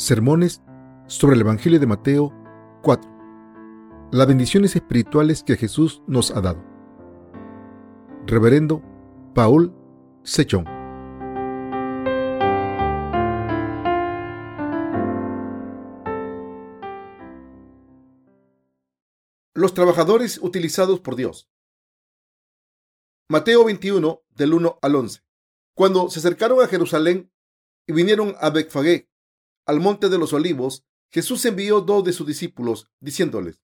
Sermones sobre el Evangelio de Mateo 4. Las bendiciones espirituales que Jesús nos ha dado. Reverendo Paul Sechón. Los trabajadores utilizados por Dios. Mateo 21, del 1 al 11. Cuando se acercaron a Jerusalén y vinieron a Becfagé, al monte de los olivos, Jesús envió dos de sus discípulos, diciéndoles,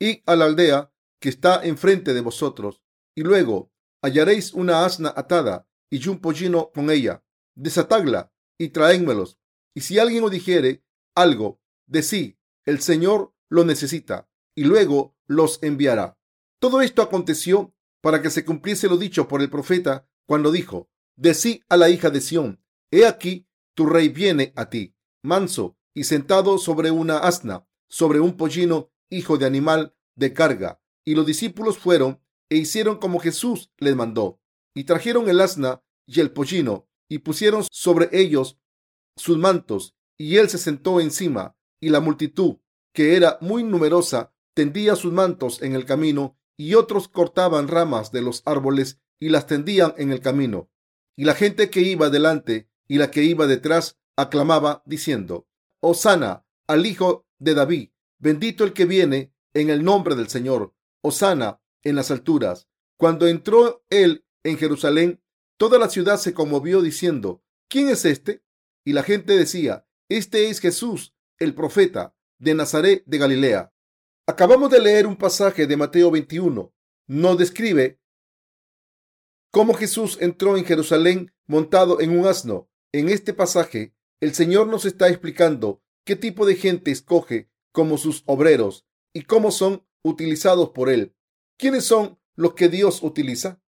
Id a la aldea que está enfrente de vosotros, y luego hallaréis una asna atada y un pollino con ella. Desatadla y traénmelos. Y si alguien os dijere algo, sí, el Señor lo necesita, y luego los enviará. Todo esto aconteció para que se cumpliese lo dicho por el profeta cuando dijo, Decí a la hija de Sión, he aquí, tu rey viene a ti manso y sentado sobre una asna, sobre un pollino, hijo de animal de carga. Y los discípulos fueron e hicieron como Jesús les mandó. Y trajeron el asna y el pollino, y pusieron sobre ellos sus mantos, y él se sentó encima, y la multitud, que era muy numerosa, tendía sus mantos en el camino, y otros cortaban ramas de los árboles y las tendían en el camino. Y la gente que iba delante y la que iba detrás aclamaba diciendo, Osana al Hijo de David, bendito el que viene en el nombre del Señor, Osana en las alturas. Cuando entró él en Jerusalén, toda la ciudad se conmovió diciendo, ¿quién es este? Y la gente decía, este es Jesús, el profeta de Nazaret de Galilea. Acabamos de leer un pasaje de Mateo 21. Nos describe cómo Jesús entró en Jerusalén montado en un asno. En este pasaje el Señor nos está explicando qué tipo de gente escoge como sus obreros y cómo son utilizados por Él. ¿Quiénes son los que Dios utiliza?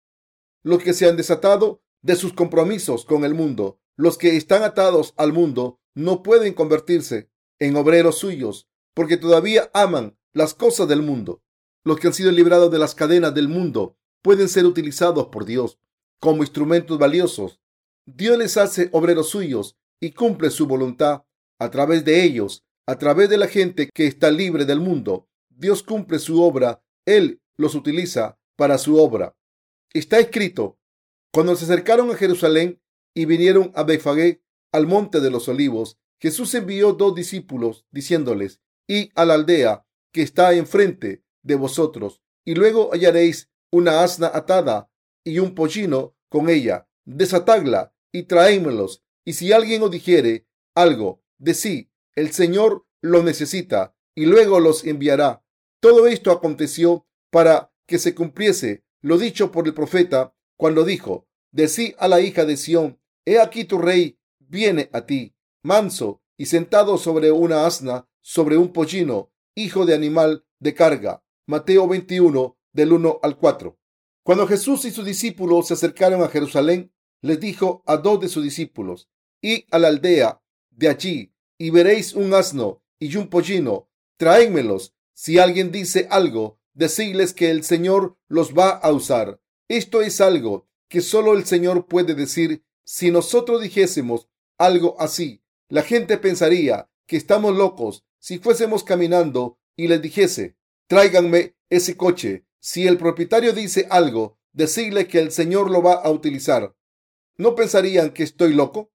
Los que se han desatado de sus compromisos con el mundo. Los que están atados al mundo no pueden convertirse en obreros suyos porque todavía aman las cosas del mundo. Los que han sido librados de las cadenas del mundo pueden ser utilizados por Dios como instrumentos valiosos. Dios les hace obreros suyos y cumple su voluntad a través de ellos, a través de la gente que está libre del mundo. Dios cumple su obra, Él los utiliza para su obra. Está escrito, cuando se acercaron a Jerusalén y vinieron a Befagé, al monte de los olivos, Jesús envió dos discípulos, diciéndoles, y a la aldea que está enfrente de vosotros, y luego hallaréis una asna atada y un pollino con ella. Desatadla y traédmelos. Y si alguien os dijere algo de sí, el Señor lo necesita y luego los enviará. Todo esto aconteció para que se cumpliese lo dicho por el profeta cuando dijo, decí a la hija de Sión, he aquí tu rey viene a ti, manso y sentado sobre una asna, sobre un pollino, hijo de animal de carga. Mateo 21, del 1 al 4. Cuando Jesús y sus discípulos se acercaron a Jerusalén, les dijo a dos de sus discípulos, y a la aldea de allí y veréis un asno y un pollino, traédmelos. Si alguien dice algo, decidles que el Señor los va a usar. Esto es algo que solo el Señor puede decir. Si nosotros dijésemos algo así, la gente pensaría que estamos locos si fuésemos caminando y les dijese, tráiganme ese coche. Si el propietario dice algo, decirle que el Señor lo va a utilizar. ¿No pensarían que estoy loco?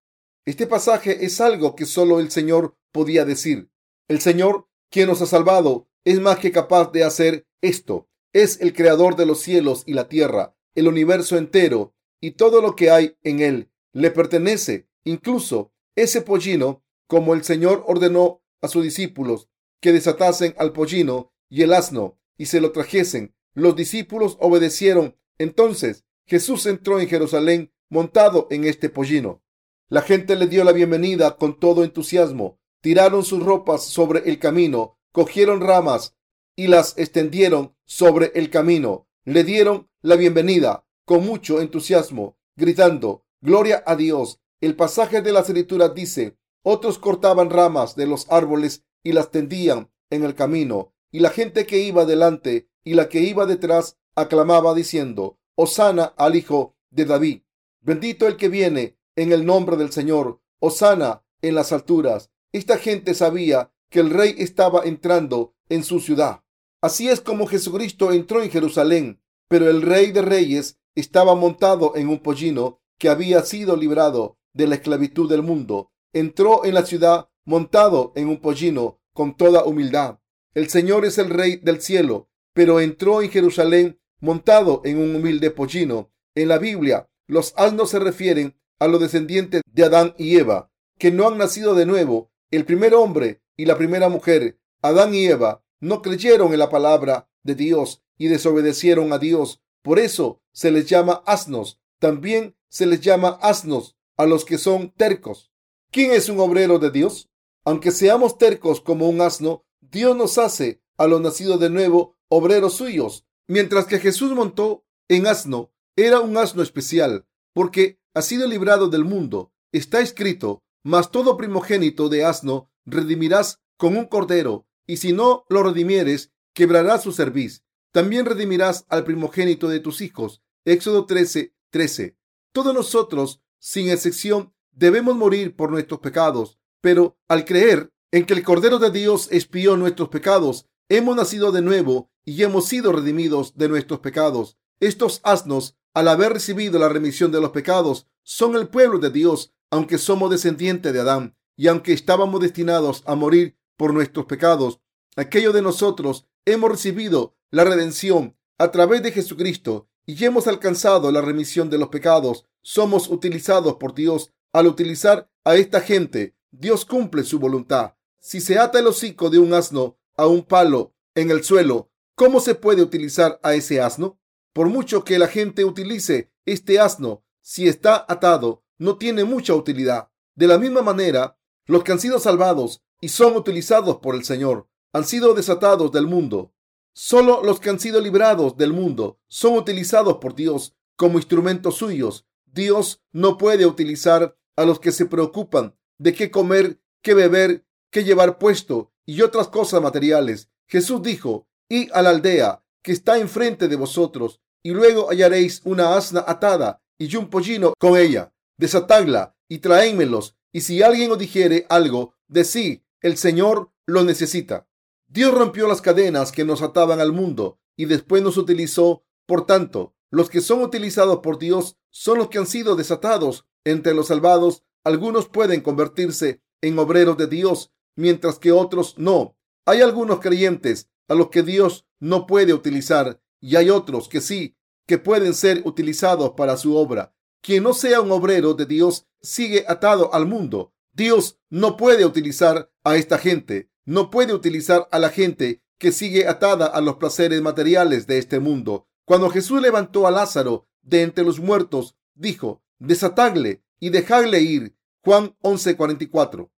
Este pasaje es algo que solo el Señor podía decir. El Señor, quien nos ha salvado, es más que capaz de hacer esto. Es el creador de los cielos y la tierra, el universo entero y todo lo que hay en él. Le pertenece incluso ese pollino, como el Señor ordenó a sus discípulos que desatasen al pollino y el asno y se lo trajesen. Los discípulos obedecieron. Entonces Jesús entró en Jerusalén montado en este pollino. La gente le dio la bienvenida con todo entusiasmo. Tiraron sus ropas sobre el camino, cogieron ramas y las extendieron sobre el camino. Le dieron la bienvenida con mucho entusiasmo, gritando, Gloria a Dios. El pasaje de la escritura dice, otros cortaban ramas de los árboles y las tendían en el camino, y la gente que iba delante y la que iba detrás aclamaba diciendo, Osana al Hijo de David. Bendito el que viene en el nombre del Señor. Osana en las alturas. Esta gente sabía que el rey estaba entrando en su ciudad. Así es como Jesucristo entró en Jerusalén, pero el rey de reyes estaba montado en un pollino que había sido librado de la esclavitud del mundo. Entró en la ciudad montado en un pollino con toda humildad. El Señor es el rey del cielo, pero entró en Jerusalén montado en un humilde pollino. En la Biblia, los asnos se refieren a los descendientes de Adán y Eva, que no han nacido de nuevo. El primer hombre y la primera mujer, Adán y Eva, no creyeron en la palabra de Dios y desobedecieron a Dios. Por eso se les llama asnos. También se les llama asnos a los que son tercos. ¿Quién es un obrero de Dios? Aunque seamos tercos como un asno, Dios nos hace a los nacidos de nuevo obreros suyos. Mientras que Jesús montó en asno, era un asno especial, porque ha sido librado del mundo. Está escrito, mas todo primogénito de asno redimirás con un cordero, y si no lo redimieres, quebrarás su cerviz. También redimirás al primogénito de tus hijos. Éxodo 13, 13. Todos nosotros, sin excepción, debemos morir por nuestros pecados, pero al creer en que el Cordero de Dios expió nuestros pecados, hemos nacido de nuevo y hemos sido redimidos de nuestros pecados. Estos asnos, al haber recibido la remisión de los pecados, son el pueblo de Dios, aunque somos descendientes de Adán y aunque estábamos destinados a morir por nuestros pecados, aquellos de nosotros hemos recibido la redención a través de Jesucristo y hemos alcanzado la remisión de los pecados. Somos utilizados por Dios. Al utilizar a esta gente, Dios cumple su voluntad. Si se ata el hocico de un asno a un palo en el suelo, ¿cómo se puede utilizar a ese asno? Por mucho que la gente utilice este asno, si está atado, no tiene mucha utilidad. De la misma manera, los que han sido salvados y son utilizados por el Señor han sido desatados del mundo. Solo los que han sido librados del mundo son utilizados por Dios como instrumentos suyos. Dios no puede utilizar a los que se preocupan de qué comer, qué beber, qué llevar puesto y otras cosas materiales. Jesús dijo, y a la aldea que está enfrente de vosotros, y luego hallaréis una asna atada y un pollino con ella. Desatadla y traénmelos, y si alguien os dijere algo, decid, el Señor lo necesita. Dios rompió las cadenas que nos ataban al mundo y después nos utilizó. Por tanto, los que son utilizados por Dios son los que han sido desatados. Entre los salvados, algunos pueden convertirse en obreros de Dios, mientras que otros no. Hay algunos creyentes a los que Dios no puede utilizar y hay otros que sí, que pueden ser utilizados para su obra. Quien no sea un obrero de Dios sigue atado al mundo. Dios no puede utilizar a esta gente, no puede utilizar a la gente que sigue atada a los placeres materiales de este mundo. Cuando Jesús levantó a Lázaro de entre los muertos, dijo, desatadle y dejadle ir. Juan 11:44.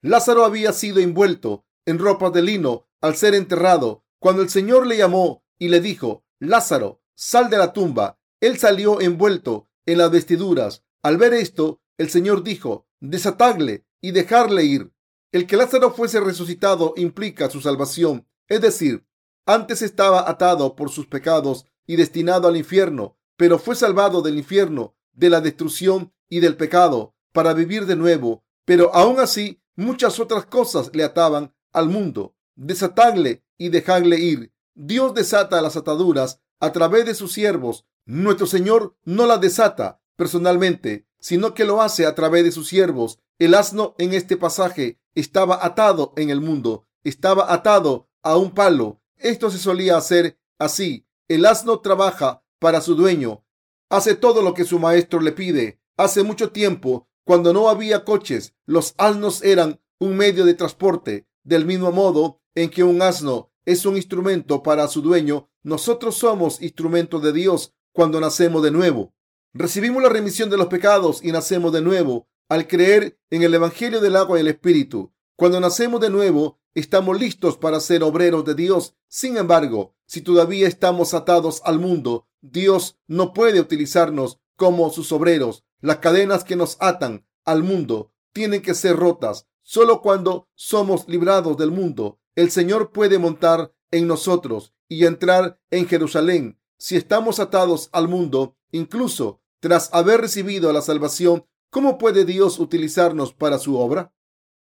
Lázaro había sido envuelto en ropas de lino al ser enterrado. Cuando el Señor le llamó y le dijo, Lázaro, sal de la tumba, él salió envuelto en las vestiduras. Al ver esto, el Señor dijo, desatadle y dejarle ir. El que Lázaro fuese resucitado implica su salvación, es decir, antes estaba atado por sus pecados y destinado al infierno, pero fue salvado del infierno, de la destrucción y del pecado para vivir de nuevo. Pero aún así, muchas otras cosas le ataban al mundo. Desatadle y dejadle ir. Dios desata las ataduras a través de sus siervos. Nuestro Señor no las desata personalmente, sino que lo hace a través de sus siervos. El asno en este pasaje estaba atado en el mundo, estaba atado a un palo. Esto se solía hacer así. El asno trabaja para su dueño, hace todo lo que su maestro le pide. Hace mucho tiempo, cuando no había coches, los asnos eran un medio de transporte. Del mismo modo en que un asno es un instrumento para su dueño, nosotros somos instrumentos de Dios cuando nacemos de nuevo. Recibimos la remisión de los pecados y nacemos de nuevo al creer en el Evangelio del agua y el Espíritu. Cuando nacemos de nuevo, estamos listos para ser obreros de Dios. Sin embargo, si todavía estamos atados al mundo, Dios no puede utilizarnos como sus obreros. Las cadenas que nos atan al mundo tienen que ser rotas. Solo cuando somos librados del mundo, el Señor puede montar en nosotros y entrar en Jerusalén. Si estamos atados al mundo, incluso tras haber recibido la salvación, ¿cómo puede Dios utilizarnos para su obra?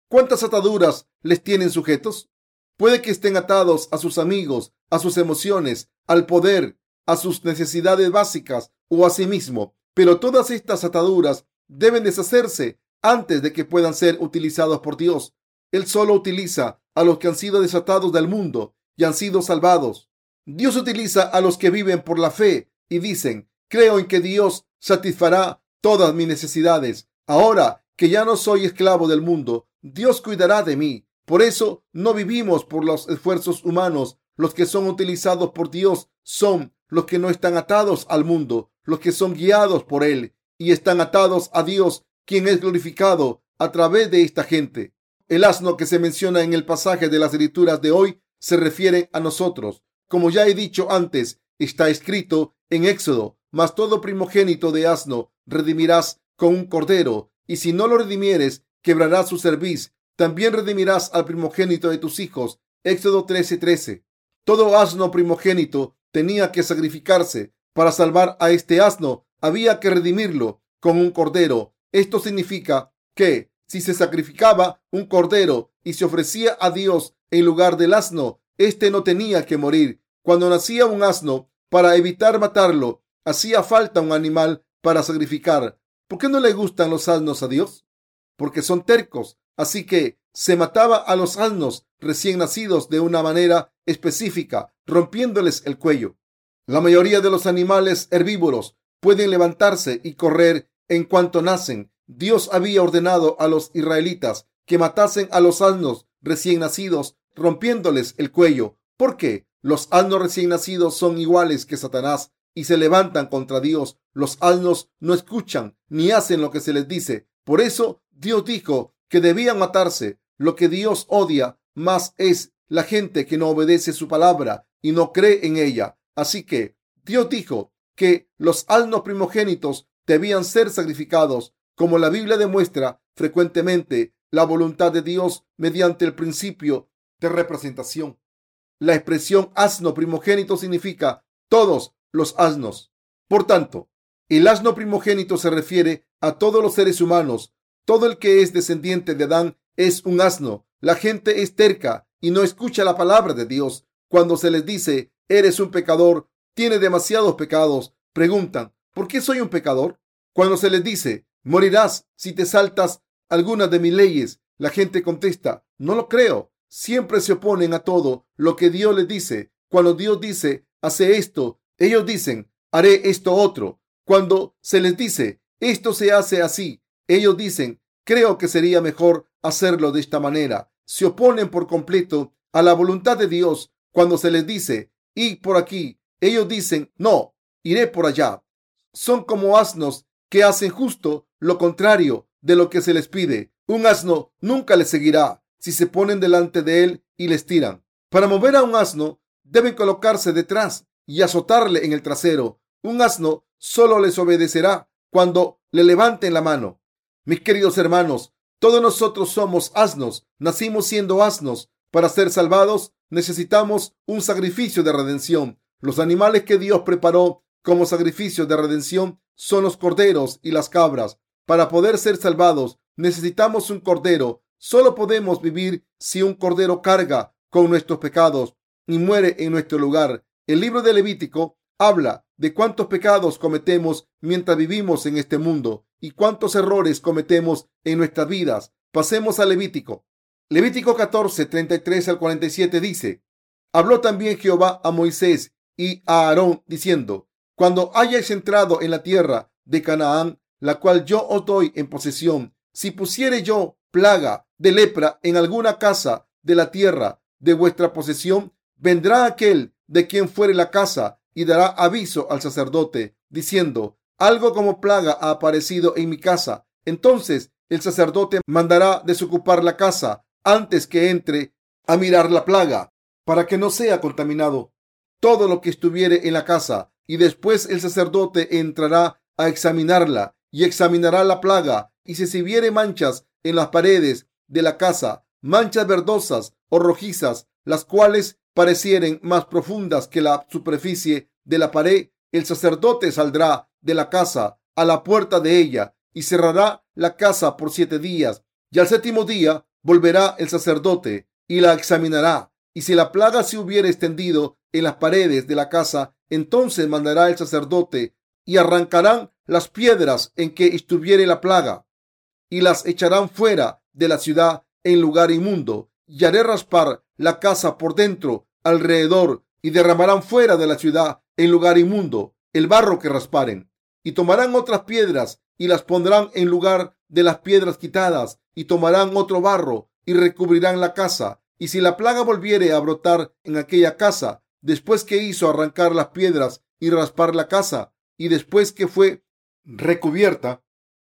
¿Cuántas ataduras les tienen sujetos? Puede que estén atados a sus amigos, a sus emociones, al poder, a sus necesidades básicas o a sí mismo, pero todas estas ataduras deben deshacerse antes de que puedan ser utilizados por Dios. Él solo utiliza a los que han sido desatados del mundo y han sido salvados. Dios utiliza a los que viven por la fe y dicen, creo en que Dios satisfará todas mis necesidades. Ahora que ya no soy esclavo del mundo, Dios cuidará de mí. Por eso no vivimos por los esfuerzos humanos. Los que son utilizados por Dios son los que no están atados al mundo, los que son guiados por Él y están atados a Dios, quien es glorificado a través de esta gente. El asno que se menciona en el pasaje de las escrituras de hoy se refiere a nosotros. Como ya he dicho antes, está escrito en Éxodo, mas todo primogénito de asno redimirás con un cordero, y si no lo redimieres, quebrarás su cerviz. También redimirás al primogénito de tus hijos. Éxodo 13:13. Todo asno primogénito tenía que sacrificarse. Para salvar a este asno, había que redimirlo con un cordero. Esto significa que si se sacrificaba un cordero y se ofrecía a Dios en lugar del asno, éste no tenía que morir. Cuando nacía un asno, para evitar matarlo, hacía falta un animal para sacrificar. ¿Por qué no le gustan los asnos a Dios? Porque son tercos. Así que se mataba a los asnos recién nacidos de una manera específica, rompiéndoles el cuello. La mayoría de los animales herbívoros pueden levantarse y correr en cuanto nacen. Dios había ordenado a los israelitas que matasen a los asnos recién nacidos, rompiéndoles el cuello. ¿Por qué? Los asnos recién nacidos son iguales que Satanás y se levantan contra Dios. Los asnos no escuchan ni hacen lo que se les dice. Por eso Dios dijo que debían matarse. Lo que Dios odia más es la gente que no obedece su palabra y no cree en ella. Así que Dios dijo que los asnos primogénitos debían ser sacrificados, como la Biblia demuestra frecuentemente la voluntad de Dios mediante el principio de representación. La expresión asno primogénito significa todos los asnos. Por tanto, el asno primogénito se refiere a todos los seres humanos. Todo el que es descendiente de Adán es un asno. La gente es terca y no escucha la palabra de Dios. Cuando se les dice, eres un pecador, tiene demasiados pecados, preguntan, ¿por qué soy un pecador? Cuando se les dice, morirás si te saltas algunas de mis leyes, la gente contesta, no lo creo. Siempre se oponen a todo lo que Dios les dice. Cuando Dios dice, hace esto, ellos dicen, haré esto otro. Cuando se les dice, esto se hace así, ellos dicen, creo que sería mejor hacerlo de esta manera. Se oponen por completo a la voluntad de Dios. Cuando se les dice, y por aquí, ellos dicen, no, iré por allá. Son como asnos que hacen justo lo contrario de lo que se les pide. Un asno nunca les seguirá si se ponen delante de él y les tiran. Para mover a un asno, deben colocarse detrás y azotarle en el trasero. Un asno solo les obedecerá cuando le levanten la mano. Mis queridos hermanos, todos nosotros somos asnos, nacimos siendo asnos. Para ser salvados necesitamos un sacrificio de redención. Los animales que Dios preparó como sacrificio de redención son los corderos y las cabras. Para poder ser salvados necesitamos un cordero. Solo podemos vivir si un cordero carga con nuestros pecados y muere en nuestro lugar. El libro de Levítico habla de cuántos pecados cometemos mientras vivimos en este mundo y cuántos errores cometemos en nuestras vidas. Pasemos a Levítico. Levítico 14, 33 al 47 dice, Habló también Jehová a Moisés y a Aarón diciendo, Cuando hayáis entrado en la tierra de Canaán, la cual yo os doy en posesión, si pusiere yo plaga de lepra en alguna casa de la tierra de vuestra posesión, vendrá aquel de quien fuere la casa y dará aviso al sacerdote, diciendo, algo como plaga ha aparecido en mi casa. Entonces el sacerdote mandará desocupar la casa antes que entre a mirar la plaga, para que no sea contaminado todo lo que estuviere en la casa, y después el sacerdote entrará a examinarla y examinará la plaga, y si se viere manchas en las paredes de la casa, manchas verdosas o rojizas, las cuales parecieren más profundas que la superficie de la pared, el sacerdote saldrá de la casa a la puerta de ella y cerrará la casa por siete días, y al séptimo día volverá el sacerdote y la examinará. Y si la plaga se hubiera extendido en las paredes de la casa, entonces mandará el sacerdote y arrancarán las piedras en que estuviere la plaga y las echarán fuera de la ciudad en lugar inmundo y haré raspar la casa por dentro alrededor y derramarán fuera de la ciudad en lugar inmundo el barro que rasparen y tomarán otras piedras y las pondrán en lugar de las piedras quitadas y tomarán otro barro y recubrirán la casa y si la plaga volviere a brotar en aquella casa después que hizo arrancar las piedras y raspar la casa y después que fue recubierta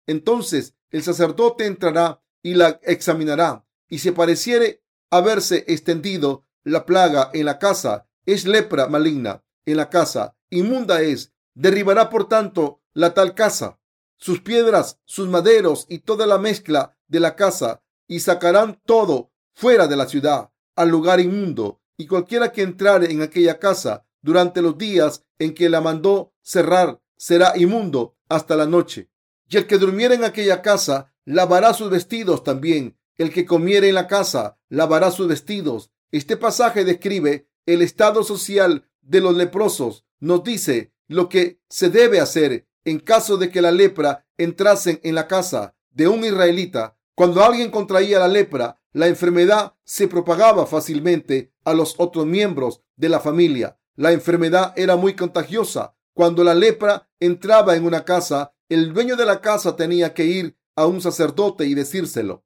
entonces el sacerdote entrará y la examinará y si pareciere haberse extendido la plaga en la casa, es lepra maligna en la casa, inmunda es, derribará por tanto la tal casa, sus piedras, sus maderos y toda la mezcla de la casa, y sacarán todo fuera de la ciudad, al lugar inmundo, y cualquiera que entrare en aquella casa durante los días en que la mandó cerrar, será inmundo hasta la noche. Y el que durmiera en aquella casa, lavará sus vestidos también. El que comiere en la casa, lavará sus vestidos. Este pasaje describe el estado social de los leprosos. Nos dice lo que se debe hacer en caso de que la lepra entrase en la casa de un israelita. Cuando alguien contraía la lepra, la enfermedad se propagaba fácilmente a los otros miembros de la familia. La enfermedad era muy contagiosa. Cuando la lepra entraba en una casa, el dueño de la casa tenía que ir a un sacerdote y decírselo.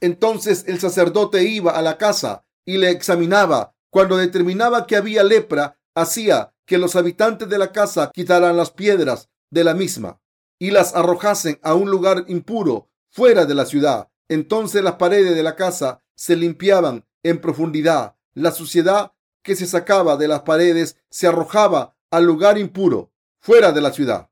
Entonces el sacerdote iba a la casa y le examinaba. Cuando determinaba que había lepra, hacía que los habitantes de la casa quitaran las piedras de la misma y las arrojasen a un lugar impuro fuera de la ciudad. Entonces las paredes de la casa se limpiaban en profundidad. La suciedad que se sacaba de las paredes se arrojaba al lugar impuro fuera de la ciudad.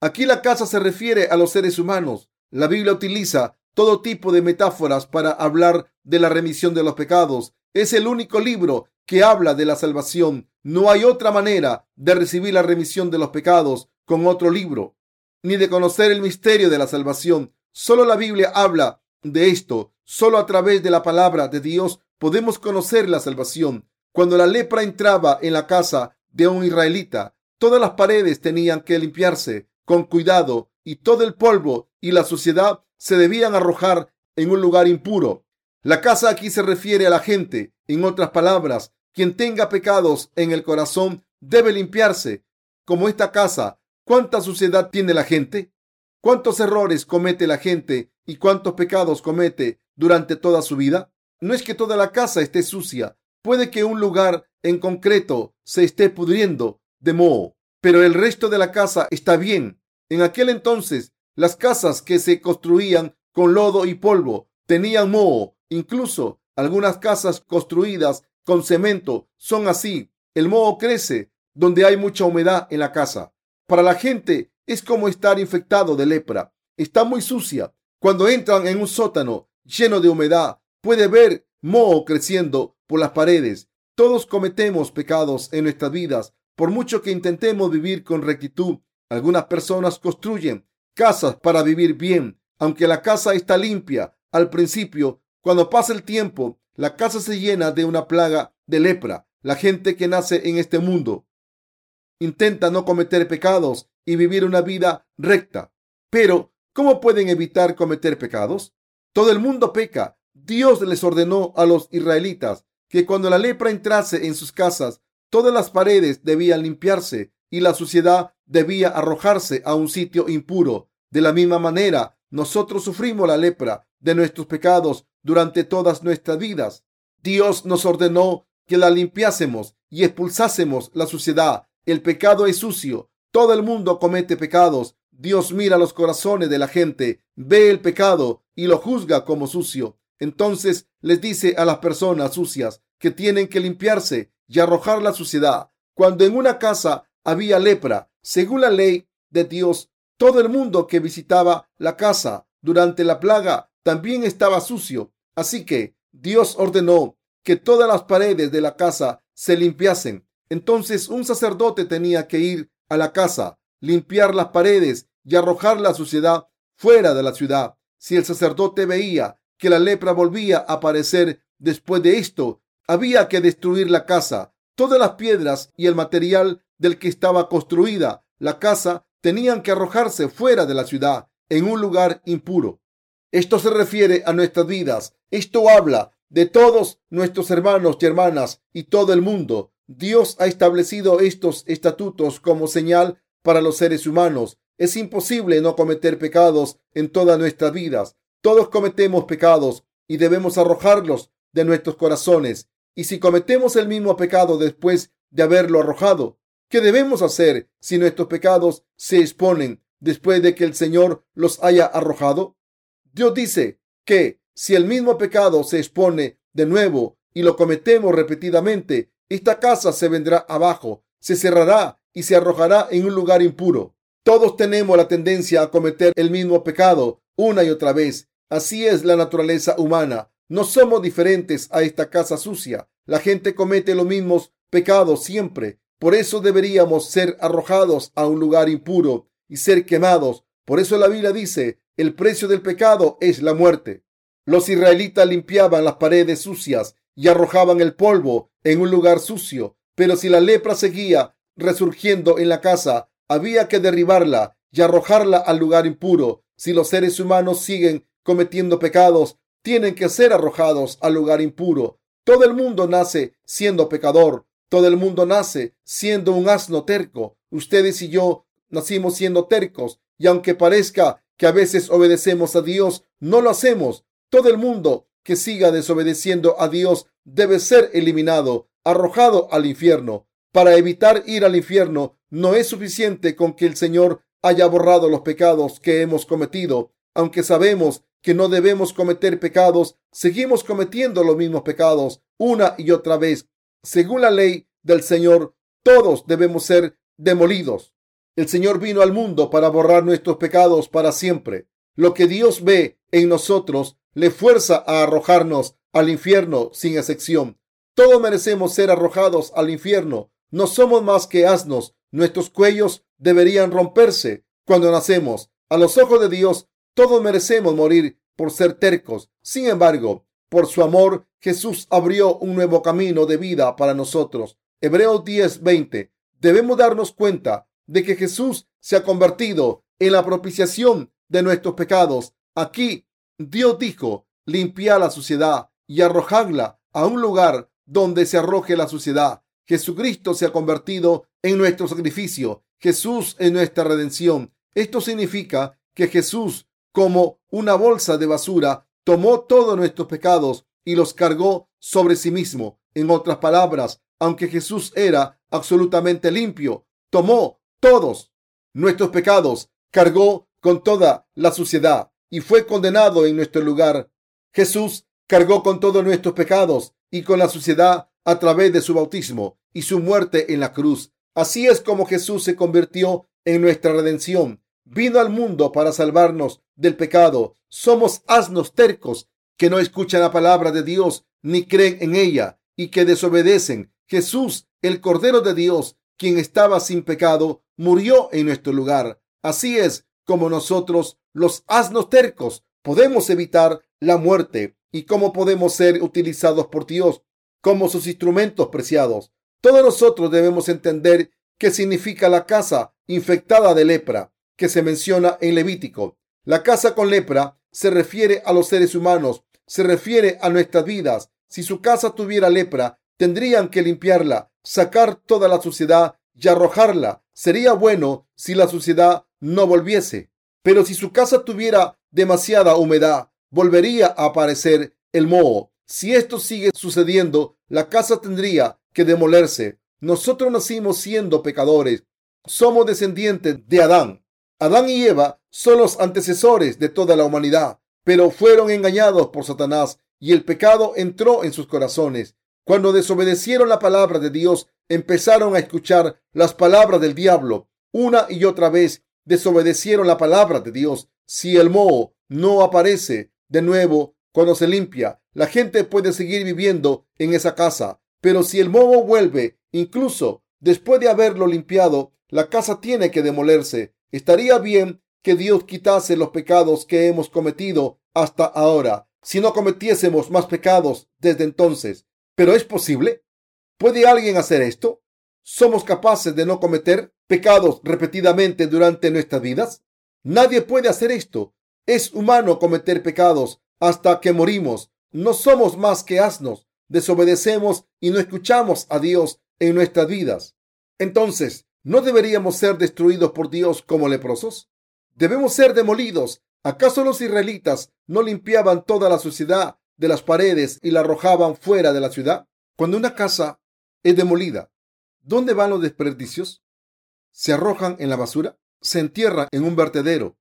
Aquí la casa se refiere a los seres humanos. La Biblia utiliza todo tipo de metáforas para hablar de la remisión de los pecados. Es el único libro que habla de la salvación. No hay otra manera de recibir la remisión de los pecados con otro libro, ni de conocer el misterio de la salvación. Solo la Biblia habla de esto. Solo a través de la palabra de Dios podemos conocer la salvación. Cuando la lepra entraba en la casa de un israelita, todas las paredes tenían que limpiarse con cuidado y todo el polvo y la suciedad se debían arrojar en un lugar impuro. La casa aquí se refiere a la gente. En otras palabras, quien tenga pecados en el corazón debe limpiarse. Como esta casa, ¿cuánta suciedad tiene la gente? ¿Cuántos errores comete la gente y cuántos pecados comete durante toda su vida? No es que toda la casa esté sucia. Puede que un lugar en concreto se esté pudriendo de moho, pero el resto de la casa está bien. En aquel entonces, las casas que se construían con lodo y polvo tenían moho. Incluso algunas casas construidas con cemento son así. El moho crece donde hay mucha humedad en la casa. Para la gente es como estar infectado de lepra. Está muy sucia. Cuando entran en un sótano lleno de humedad, puede ver moho creciendo por las paredes. Todos cometemos pecados en nuestras vidas. Por mucho que intentemos vivir con rectitud algunas personas construyen casas para vivir bien, aunque la casa está limpia. Al principio, cuando pasa el tiempo, la casa se llena de una plaga de lepra. La gente que nace en este mundo intenta no cometer pecados y vivir una vida recta. Pero, ¿cómo pueden evitar cometer pecados? Todo el mundo peca. Dios les ordenó a los israelitas que cuando la lepra entrase en sus casas, todas las paredes debían limpiarse y la suciedad debía arrojarse a un sitio impuro. De la misma manera, nosotros sufrimos la lepra de nuestros pecados durante todas nuestras vidas. Dios nos ordenó que la limpiásemos y expulsásemos la suciedad. El pecado es sucio. Todo el mundo comete pecados. Dios mira los corazones de la gente, ve el pecado y lo juzga como sucio. Entonces les dice a las personas sucias que tienen que limpiarse y arrojar la suciedad. Cuando en una casa había lepra. Según la ley de Dios, todo el mundo que visitaba la casa durante la plaga también estaba sucio. Así que Dios ordenó que todas las paredes de la casa se limpiasen. Entonces un sacerdote tenía que ir a la casa, limpiar las paredes y arrojar la suciedad fuera de la ciudad. Si el sacerdote veía que la lepra volvía a aparecer después de esto, había que destruir la casa. Todas las piedras y el material del que estaba construida la casa tenían que arrojarse fuera de la ciudad, en un lugar impuro. Esto se refiere a nuestras vidas. Esto habla de todos nuestros hermanos y hermanas y todo el mundo. Dios ha establecido estos estatutos como señal para los seres humanos. Es imposible no cometer pecados en todas nuestras vidas. Todos cometemos pecados y debemos arrojarlos de nuestros corazones. Y si cometemos el mismo pecado después de haberlo arrojado, ¿qué debemos hacer si nuestros pecados se exponen después de que el Señor los haya arrojado? Dios dice que si el mismo pecado se expone de nuevo y lo cometemos repetidamente, esta casa se vendrá abajo, se cerrará y se arrojará en un lugar impuro. Todos tenemos la tendencia a cometer el mismo pecado una y otra vez. Así es la naturaleza humana. No somos diferentes a esta casa sucia. La gente comete los mismos pecados siempre. Por eso deberíamos ser arrojados a un lugar impuro y ser quemados. Por eso la Biblia dice, el precio del pecado es la muerte. Los israelitas limpiaban las paredes sucias y arrojaban el polvo en un lugar sucio. Pero si la lepra seguía resurgiendo en la casa, había que derribarla y arrojarla al lugar impuro. Si los seres humanos siguen cometiendo pecados, tienen que ser arrojados al lugar impuro. Todo el mundo nace siendo pecador. Todo el mundo nace siendo un asno terco. Ustedes y yo nacimos siendo tercos y aunque parezca que a veces obedecemos a Dios, no lo hacemos. Todo el mundo que siga desobedeciendo a Dios debe ser eliminado, arrojado al infierno. Para evitar ir al infierno, no es suficiente con que el Señor haya borrado los pecados que hemos cometido. Aunque sabemos que no debemos cometer pecados, seguimos cometiendo los mismos pecados una y otra vez. Según la ley del Señor, todos debemos ser demolidos. El Señor vino al mundo para borrar nuestros pecados para siempre. Lo que Dios ve en nosotros le fuerza a arrojarnos al infierno sin excepción. Todos merecemos ser arrojados al infierno. No somos más que asnos. Nuestros cuellos deberían romperse cuando nacemos. A los ojos de Dios, todos merecemos morir por ser tercos. Sin embargo, por su amor, Jesús abrió un nuevo camino de vida para nosotros. Hebreos 10:20. Debemos darnos cuenta de que Jesús se ha convertido en la propiciación de nuestros pecados. Aquí Dios dijo, limpiar la suciedad y arrojadla a un lugar donde se arroje la suciedad. Jesucristo se ha convertido en nuestro sacrificio. Jesús es nuestra redención. Esto significa que Jesús, como una bolsa de basura, tomó todos nuestros pecados y los cargó sobre sí mismo. En otras palabras, aunque Jesús era absolutamente limpio, tomó todos nuestros pecados, cargó con toda la suciedad y fue condenado en nuestro lugar. Jesús cargó con todos nuestros pecados y con la suciedad a través de su bautismo y su muerte en la cruz. Así es como Jesús se convirtió en nuestra redención. Vino al mundo para salvarnos del pecado. Somos asnos tercos que no escuchan la palabra de Dios ni creen en ella y que desobedecen. Jesús, el Cordero de Dios, quien estaba sin pecado, murió en nuestro lugar. Así es como nosotros, los asnos tercos, podemos evitar la muerte y cómo podemos ser utilizados por Dios como sus instrumentos preciados. Todos nosotros debemos entender qué significa la casa infectada de lepra que se menciona en Levítico. La casa con lepra se refiere a los seres humanos, se refiere a nuestras vidas. Si su casa tuviera lepra, tendrían que limpiarla, sacar toda la suciedad y arrojarla. Sería bueno si la suciedad no volviese. Pero si su casa tuviera demasiada humedad, volvería a aparecer el moho. Si esto sigue sucediendo, la casa tendría que demolerse. Nosotros nacimos siendo pecadores. Somos descendientes de Adán. Adán y Eva son los antecesores de toda la humanidad, pero fueron engañados por Satanás y el pecado entró en sus corazones. Cuando desobedecieron la palabra de Dios, empezaron a escuchar las palabras del diablo. Una y otra vez desobedecieron la palabra de Dios. Si el moho no aparece de nuevo cuando se limpia, la gente puede seguir viviendo en esa casa. Pero si el moho vuelve, incluso después de haberlo limpiado, la casa tiene que demolerse. Estaría bien que Dios quitase los pecados que hemos cometido hasta ahora. si no cometiésemos más pecados desde entonces. Pero ¿es posible? ¿Puede alguien hacer esto? ¿Somos capaces de no cometer pecados repetidamente durante nuestras vidas? Nadie puede hacer esto. Es humano cometer pecados hasta que morimos. No somos más que asnos. Desobedecemos y no escuchamos a Dios en nuestras vidas. Entonces, ¿no deberíamos ser destruidos por Dios como leprosos? ¿Debemos ser demolidos? ¿Acaso los israelitas no limpiaban toda la suciedad de las paredes y la arrojaban fuera de la ciudad? Cuando una casa es demolida, ¿dónde van los desperdicios? ¿Se arrojan en la basura? ¿Se entierran en un vertedero?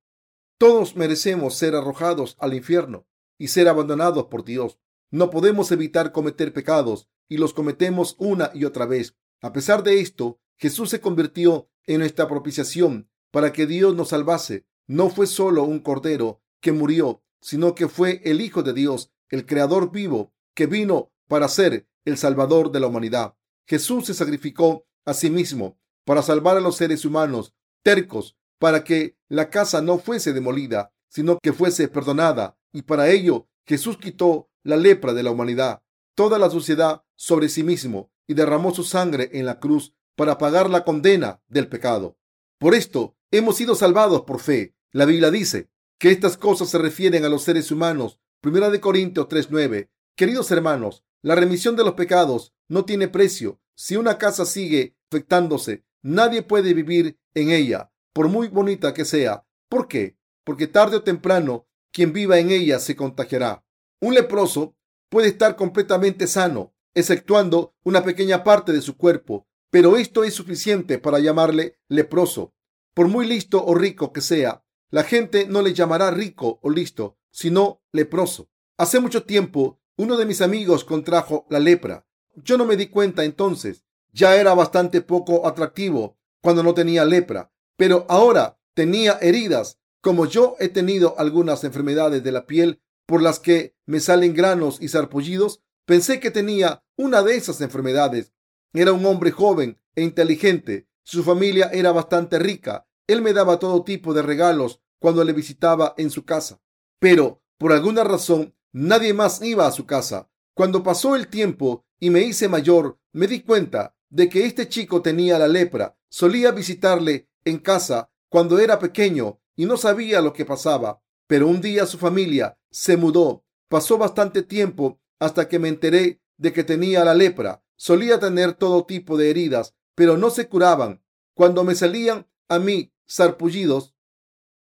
Todos merecemos ser arrojados al infierno y ser abandonados por Dios. No podemos evitar cometer pecados y los cometemos una y otra vez. A pesar de esto, Jesús se convirtió en nuestra propiciación para que Dios nos salvase. No fue solo un cordero que murió, sino que fue el Hijo de Dios, el Creador vivo, que vino para ser el Salvador de la humanidad. Jesús se sacrificó a sí mismo para salvar a los seres humanos tercos, para que la casa no fuese demolida, sino que fuese perdonada. Y para ello Jesús quitó la lepra de la humanidad, toda la suciedad sobre sí mismo, y derramó su sangre en la cruz para pagar la condena del pecado. Por esto hemos sido salvados por fe. La Biblia dice que estas cosas se refieren a los seres humanos. Primera de Corintios 3:9. Queridos hermanos, la remisión de los pecados no tiene precio. Si una casa sigue afectándose, nadie puede vivir en ella, por muy bonita que sea. ¿Por qué? Porque tarde o temprano quien viva en ella se contagiará. Un leproso puede estar completamente sano, exceptuando una pequeña parte de su cuerpo, pero esto es suficiente para llamarle leproso. Por muy listo o rico que sea, la gente no le llamará rico o listo, sino leproso. Hace mucho tiempo, uno de mis amigos contrajo la lepra. Yo no me di cuenta entonces. Ya era bastante poco atractivo cuando no tenía lepra, pero ahora tenía heridas. Como yo he tenido algunas enfermedades de la piel por las que me salen granos y sarpullidos, pensé que tenía una de esas enfermedades era un hombre joven e inteligente. Su familia era bastante rica. Él me daba todo tipo de regalos cuando le visitaba en su casa. Pero, por alguna razón, nadie más iba a su casa. Cuando pasó el tiempo y me hice mayor, me di cuenta de que este chico tenía la lepra. Solía visitarle en casa cuando era pequeño y no sabía lo que pasaba. Pero un día su familia se mudó. Pasó bastante tiempo hasta que me enteré de que tenía la lepra. Solía tener todo tipo de heridas, pero no se curaban. Cuando me salían a mí sarpullidos,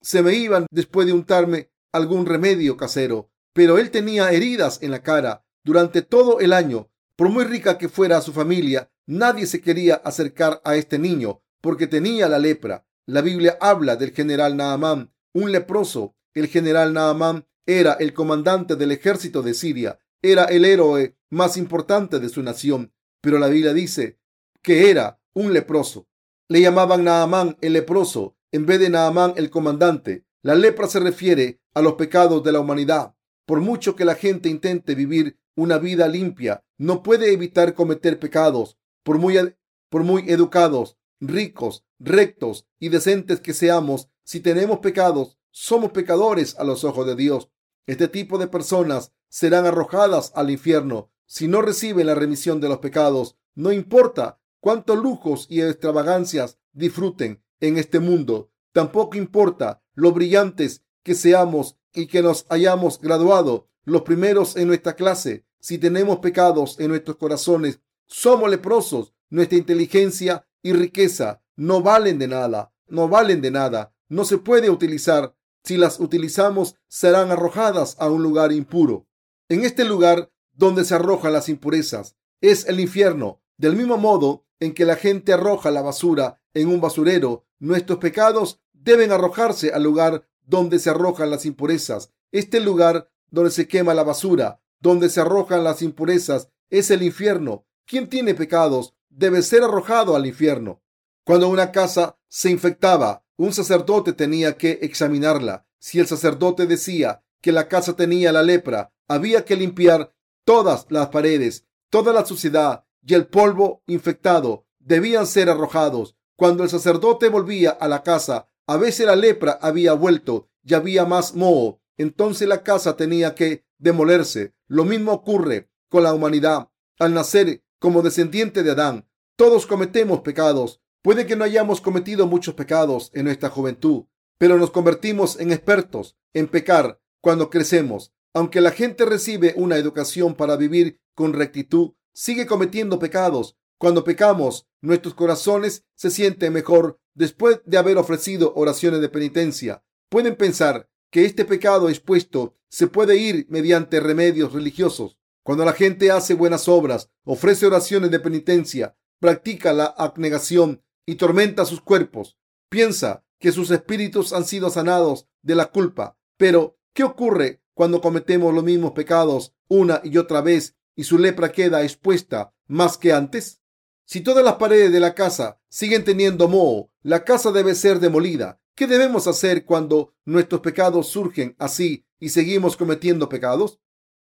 se me iban después de untarme algún remedio casero. Pero él tenía heridas en la cara durante todo el año. Por muy rica que fuera su familia, nadie se quería acercar a este niño porque tenía la lepra. La Biblia habla del general Naamán, un leproso. El general Naamán era el comandante del ejército de Siria, era el héroe más importante de su nación pero la Biblia dice que era un leproso. Le llamaban Naamán el leproso en vez de Naamán el comandante. La lepra se refiere a los pecados de la humanidad. Por mucho que la gente intente vivir una vida limpia, no puede evitar cometer pecados. Por muy, por muy educados, ricos, rectos y decentes que seamos, si tenemos pecados, somos pecadores a los ojos de Dios. Este tipo de personas serán arrojadas al infierno si no reciben la remisión de los pecados, no importa cuántos lujos y extravagancias disfruten en este mundo, tampoco importa lo brillantes que seamos y que nos hayamos graduado los primeros en nuestra clase, si tenemos pecados en nuestros corazones, somos leprosos, nuestra inteligencia y riqueza no valen de nada, no valen de nada, no se puede utilizar. Si las utilizamos, serán arrojadas a un lugar impuro. En este lugar donde se arrojan las impurezas. Es el infierno. Del mismo modo en que la gente arroja la basura en un basurero, nuestros pecados deben arrojarse al lugar donde se arrojan las impurezas. Este lugar donde se quema la basura, donde se arrojan las impurezas, es el infierno. Quien tiene pecados debe ser arrojado al infierno. Cuando una casa se infectaba, un sacerdote tenía que examinarla. Si el sacerdote decía que la casa tenía la lepra, había que limpiar Todas las paredes, toda la suciedad y el polvo infectado debían ser arrojados. Cuando el sacerdote volvía a la casa, a veces la lepra había vuelto y había más moho. Entonces la casa tenía que demolerse. Lo mismo ocurre con la humanidad. Al nacer como descendiente de Adán, todos cometemos pecados. Puede que no hayamos cometido muchos pecados en nuestra juventud, pero nos convertimos en expertos en pecar cuando crecemos. Aunque la gente recibe una educación para vivir con rectitud, sigue cometiendo pecados. Cuando pecamos, nuestros corazones se sienten mejor después de haber ofrecido oraciones de penitencia. Pueden pensar que este pecado expuesto se puede ir mediante remedios religiosos. Cuando la gente hace buenas obras, ofrece oraciones de penitencia, practica la abnegación y tormenta sus cuerpos, piensa que sus espíritus han sido sanados de la culpa. Pero, ¿qué ocurre cuando cometemos los mismos pecados una y otra vez y su lepra queda expuesta más que antes? Si todas las paredes de la casa siguen teniendo moho, la casa debe ser demolida. ¿Qué debemos hacer cuando nuestros pecados surgen así y seguimos cometiendo pecados?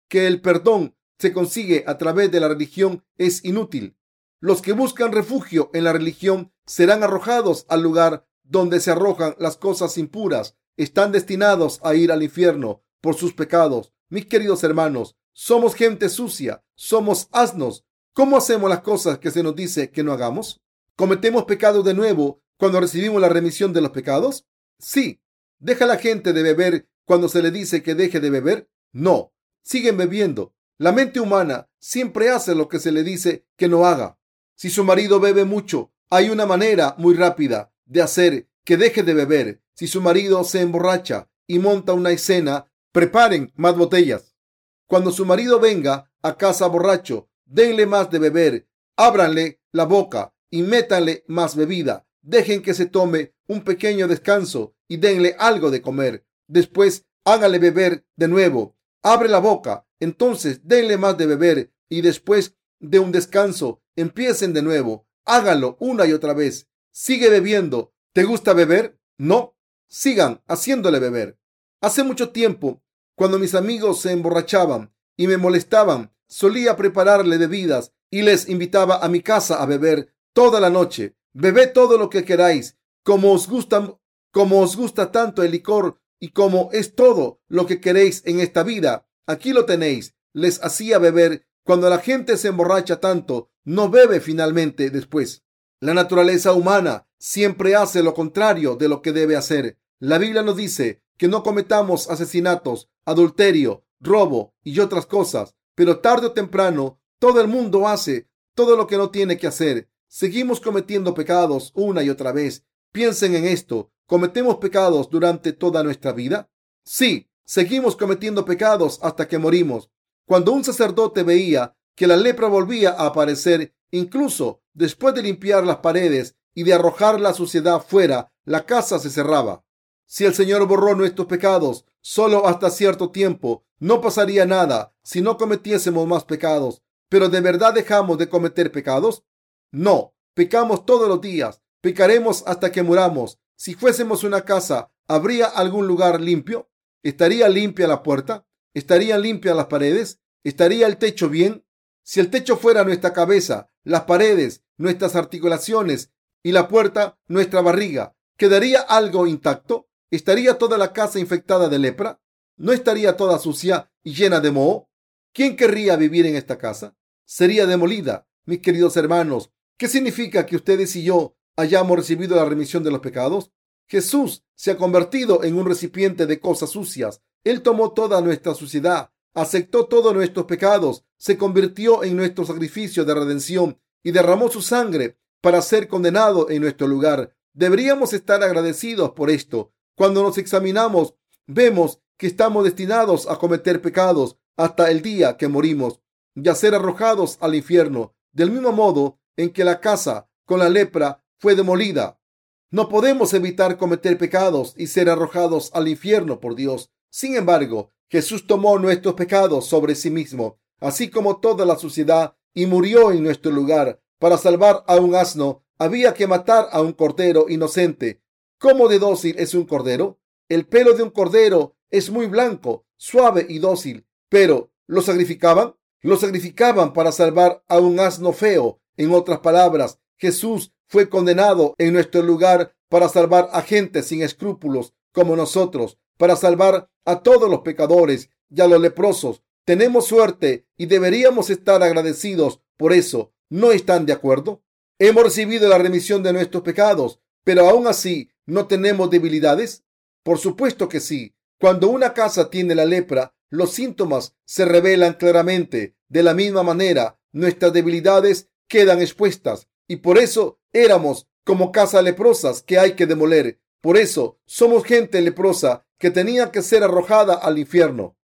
Que el perdón se consigue a través de la religión es inútil. Los que buscan refugio en la religión serán arrojados al lugar donde se arrojan las cosas impuras. Están destinados a ir al infierno por sus pecados. Mis queridos hermanos, somos gente sucia, somos asnos. ¿Cómo hacemos las cosas que se nos dice que no hagamos? ¿Cometemos pecados de nuevo cuando recibimos la remisión de los pecados? Sí. ¿Deja la gente de beber cuando se le dice que deje de beber? No. Siguen bebiendo. La mente humana siempre hace lo que se le dice que no haga. Si su marido bebe mucho, hay una manera muy rápida de hacer que deje de beber. Si su marido se emborracha y monta una escena, preparen más botellas. Cuando su marido venga a casa borracho, denle más de beber, ábranle la boca y métanle más bebida. Dejen que se tome un pequeño descanso y denle algo de comer. Después hágale beber de nuevo. Abre la boca. Entonces denle más de beber y después de un descanso empiecen de nuevo. Háganlo una y otra vez. Sigue bebiendo. ¿Te gusta beber? No. Sigan haciéndole beber. Hace mucho tiempo, cuando mis amigos se emborrachaban y me molestaban, solía prepararle bebidas y les invitaba a mi casa a beber toda la noche. Bebed todo lo que queráis, como os gusta, como os gusta tanto el licor y como es todo lo que queréis en esta vida. Aquí lo tenéis. Les hacía beber. Cuando la gente se emborracha tanto, no bebe finalmente después. La naturaleza humana siempre hace lo contrario de lo que debe hacer. La Biblia nos dice que no cometamos asesinatos, adulterio, robo y otras cosas, pero tarde o temprano todo el mundo hace todo lo que no tiene que hacer. Seguimos cometiendo pecados una y otra vez. Piensen en esto. ¿Cometemos pecados durante toda nuestra vida? Sí, seguimos cometiendo pecados hasta que morimos. Cuando un sacerdote veía que la lepra volvía a aparecer Incluso después de limpiar las paredes y de arrojar la suciedad fuera, la casa se cerraba. Si el Señor borró nuestros pecados solo hasta cierto tiempo, no pasaría nada si no cometiésemos más pecados. Pero ¿de verdad dejamos de cometer pecados? No, pecamos todos los días, pecaremos hasta que muramos. Si fuésemos una casa, ¿habría algún lugar limpio? ¿Estaría limpia la puerta? ¿Estarían limpias las paredes? ¿Estaría el techo bien? Si el techo fuera nuestra cabeza, las paredes, nuestras articulaciones y la puerta, nuestra barriga, ¿quedaría algo intacto? ¿Estaría toda la casa infectada de lepra? ¿No estaría toda sucia y llena de moho? ¿Quién querría vivir en esta casa? Sería demolida. Mis queridos hermanos, ¿qué significa que ustedes y yo hayamos recibido la remisión de los pecados? Jesús se ha convertido en un recipiente de cosas sucias. Él tomó toda nuestra suciedad aceptó todos nuestros pecados, se convirtió en nuestro sacrificio de redención y derramó su sangre para ser condenado en nuestro lugar. Deberíamos estar agradecidos por esto. Cuando nos examinamos, vemos que estamos destinados a cometer pecados hasta el día que morimos y a ser arrojados al infierno, del mismo modo en que la casa con la lepra fue demolida. No podemos evitar cometer pecados y ser arrojados al infierno por Dios. Sin embargo, Jesús tomó nuestros pecados sobre sí mismo, así como toda la suciedad, y murió en nuestro lugar. Para salvar a un asno, había que matar a un cordero inocente. ¿Cómo de dócil es un cordero? El pelo de un cordero es muy blanco, suave y dócil, pero ¿lo sacrificaban? Lo sacrificaban para salvar a un asno feo. En otras palabras, Jesús fue condenado en nuestro lugar para salvar a gente sin escrúpulos como nosotros para salvar a todos los pecadores y a los leprosos Tenemos suerte y deberíamos estar agradecidos por eso. ¿No están de acuerdo? Hemos recibido la remisión de nuestros pecados, pero aún así no tenemos debilidades. Por supuesto que sí. Cuando una casa tiene la lepra, los síntomas se revelan claramente. De la misma manera, nuestras debilidades quedan expuestas y por eso éramos como casas leprosas que hay que demoler. Por eso somos gente leprosa que tenía que ser arrojada al infierno.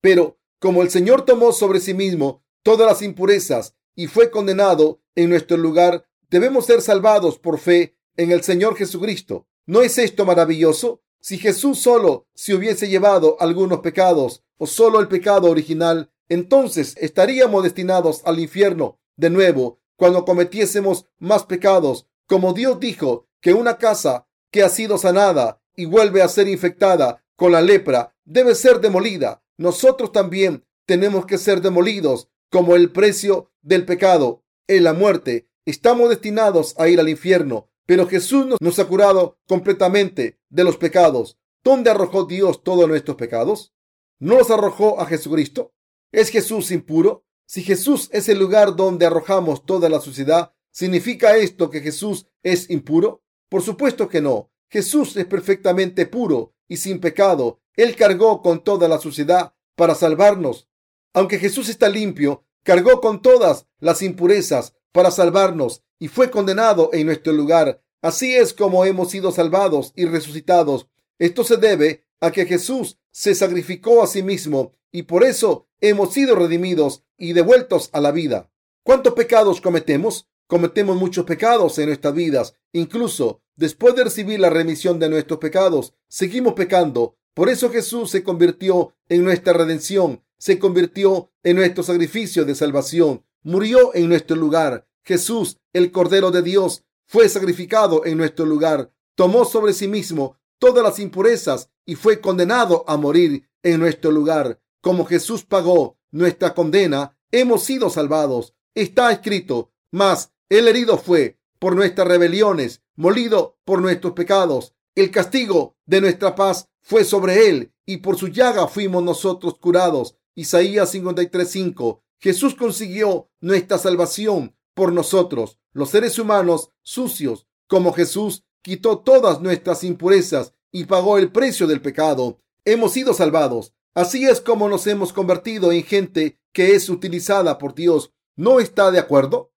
Pero como el Señor tomó sobre sí mismo todas las impurezas y fue condenado en nuestro lugar, debemos ser salvados por fe en el Señor Jesucristo. ¿No es esto maravilloso? Si Jesús solo se hubiese llevado algunos pecados o solo el pecado original, entonces estaríamos destinados al infierno de nuevo cuando cometiésemos más pecados. Como Dios dijo que una casa que ha sido sanada y vuelve a ser infectada con la lepra debe ser demolida. Nosotros también tenemos que ser demolidos como el precio del pecado en la muerte. Estamos destinados a ir al infierno, pero Jesús nos ha curado completamente de los pecados. ¿Dónde arrojó Dios todos nuestros pecados? ¿No los arrojó a Jesucristo? ¿Es Jesús impuro? Si Jesús es el lugar donde arrojamos toda la suciedad, ¿significa esto que Jesús es impuro? Por supuesto que no. Jesús es perfectamente puro y sin pecado. Él cargó con toda la suciedad para salvarnos. Aunque Jesús está limpio, cargó con todas las impurezas para salvarnos y fue condenado en nuestro lugar. Así es como hemos sido salvados y resucitados. Esto se debe a que Jesús se sacrificó a sí mismo y por eso hemos sido redimidos y devueltos a la vida. ¿Cuántos pecados cometemos? Cometemos muchos pecados en nuestras vidas. Incluso después de recibir la remisión de nuestros pecados, seguimos pecando. Por eso Jesús se convirtió en nuestra redención, se convirtió en nuestro sacrificio de salvación, murió en nuestro lugar. Jesús, el Cordero de Dios, fue sacrificado en nuestro lugar, tomó sobre sí mismo todas las impurezas y fue condenado a morir en nuestro lugar. Como Jesús pagó nuestra condena, hemos sido salvados. Está escrito, mas el herido fue por nuestras rebeliones, molido por nuestros pecados. El castigo de nuestra paz fue sobre él y por su llaga fuimos nosotros curados. Isaías 53:5. Jesús consiguió nuestra salvación por nosotros, los seres humanos sucios, como Jesús quitó todas nuestras impurezas y pagó el precio del pecado. Hemos sido salvados. Así es como nos hemos convertido en gente que es utilizada por Dios. ¿No está de acuerdo?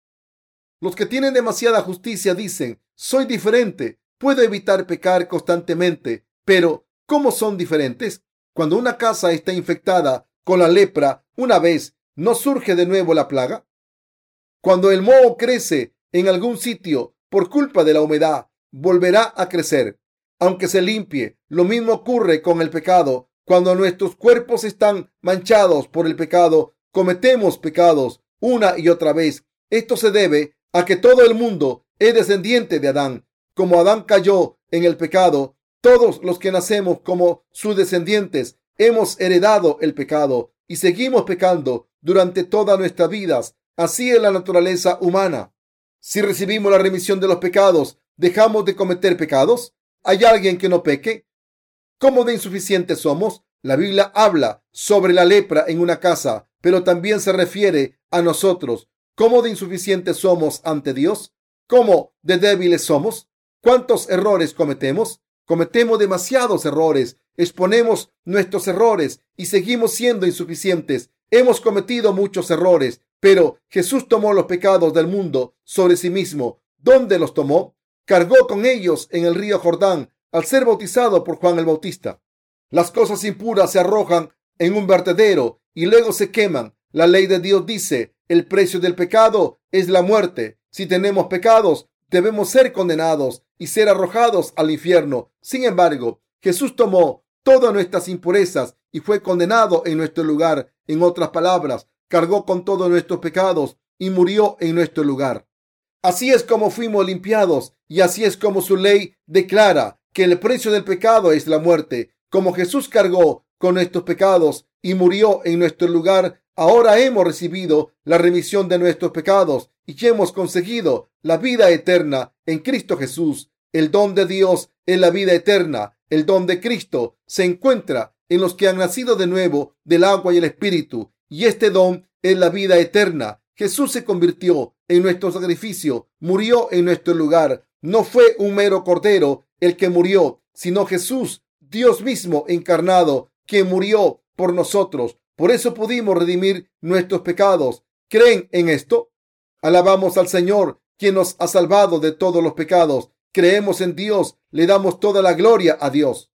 Los que tienen demasiada justicia dicen, soy diferente, puedo evitar pecar constantemente, pero ¿cómo son diferentes? Cuando una casa está infectada con la lepra una vez, ¿no surge de nuevo la plaga? Cuando el moho crece en algún sitio por culpa de la humedad, volverá a crecer, aunque se limpie. Lo mismo ocurre con el pecado. Cuando nuestros cuerpos están manchados por el pecado, cometemos pecados una y otra vez. Esto se debe a que todo el mundo es descendiente de Adán. Como Adán cayó en el pecado, todos los que nacemos como sus descendientes hemos heredado el pecado y seguimos pecando durante todas nuestras vidas. Así es la naturaleza humana. Si recibimos la remisión de los pecados, ¿dejamos de cometer pecados? ¿Hay alguien que no peque? ¿Cómo de insuficientes somos? La Biblia habla sobre la lepra en una casa, pero también se refiere a nosotros. ¿Cómo de insuficientes somos ante Dios? ¿Cómo de débiles somos? ¿Cuántos errores cometemos? Cometemos demasiados errores, exponemos nuestros errores y seguimos siendo insuficientes. Hemos cometido muchos errores, pero Jesús tomó los pecados del mundo sobre sí mismo. ¿Dónde los tomó? Cargó con ellos en el río Jordán al ser bautizado por Juan el Bautista. Las cosas impuras se arrojan en un vertedero y luego se queman. La ley de Dios dice, el precio del pecado es la muerte. Si tenemos pecados, debemos ser condenados y ser arrojados al infierno. Sin embargo, Jesús tomó todas nuestras impurezas y fue condenado en nuestro lugar. En otras palabras, cargó con todos nuestros pecados y murió en nuestro lugar. Así es como fuimos limpiados y así es como su ley declara que el precio del pecado es la muerte. Como Jesús cargó con nuestros pecados y murió en nuestro lugar, Ahora hemos recibido la remisión de nuestros pecados y hemos conseguido la vida eterna en Cristo Jesús. El don de Dios es la vida eterna. El don de Cristo se encuentra en los que han nacido de nuevo del agua y el Espíritu y este don es la vida eterna. Jesús se convirtió en nuestro sacrificio, murió en nuestro lugar. No fue un mero cordero el que murió, sino Jesús, Dios mismo encarnado, que murió por nosotros. Por eso pudimos redimir nuestros pecados. ¿Creen en esto? Alabamos al Señor, quien nos ha salvado de todos los pecados. Creemos en Dios, le damos toda la gloria a Dios.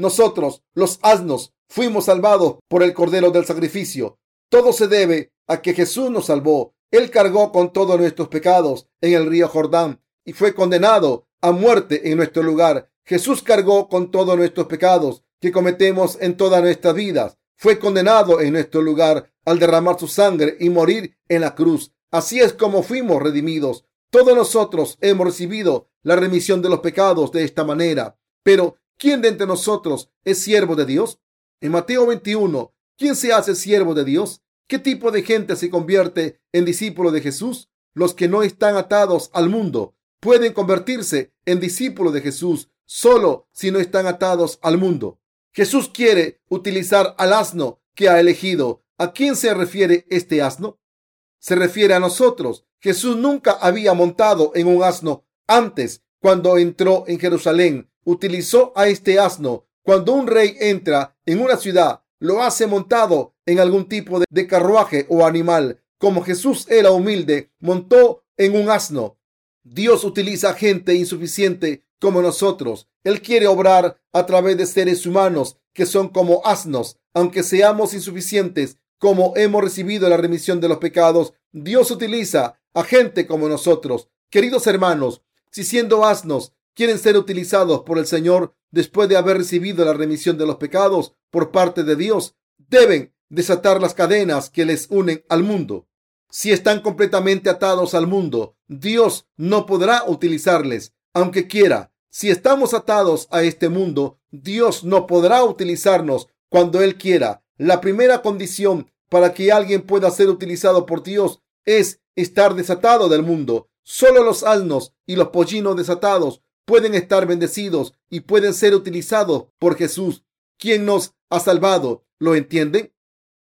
Nosotros, los asnos, fuimos salvados por el Cordero del Sacrificio. Todo se debe a que Jesús nos salvó. Él cargó con todos nuestros pecados en el río Jordán y fue condenado a muerte en nuestro lugar. Jesús cargó con todos nuestros pecados que cometemos en todas nuestras vidas. Fue condenado en nuestro lugar al derramar su sangre y morir en la cruz. Así es como fuimos redimidos. Todos nosotros hemos recibido la remisión de los pecados de esta manera. Pero, ¿quién de entre nosotros es siervo de Dios? En Mateo 21, ¿quién se hace siervo de Dios? ¿Qué tipo de gente se convierte en discípulo de Jesús? Los que no están atados al mundo pueden convertirse en discípulos de Jesús solo si no están atados al mundo. Jesús quiere utilizar al asno que ha elegido. ¿A quién se refiere este asno? Se refiere a nosotros. Jesús nunca había montado en un asno antes. Cuando entró en Jerusalén, utilizó a este asno. Cuando un rey entra en una ciudad, lo hace montado en algún tipo de carruaje o animal. Como Jesús era humilde, montó en un asno. Dios utiliza gente insuficiente como nosotros. Él quiere obrar a través de seres humanos que son como asnos. Aunque seamos insuficientes, como hemos recibido la remisión de los pecados, Dios utiliza a gente como nosotros. Queridos hermanos, si siendo asnos quieren ser utilizados por el Señor después de haber recibido la remisión de los pecados por parte de Dios, deben desatar las cadenas que les unen al mundo. Si están completamente atados al mundo, Dios no podrá utilizarles, aunque quiera. Si estamos atados a este mundo, Dios no podrá utilizarnos cuando Él quiera. La primera condición para que alguien pueda ser utilizado por Dios es estar desatado del mundo. Solo los asnos y los pollinos desatados pueden estar bendecidos y pueden ser utilizados por Jesús, quien nos ha salvado. ¿Lo entienden?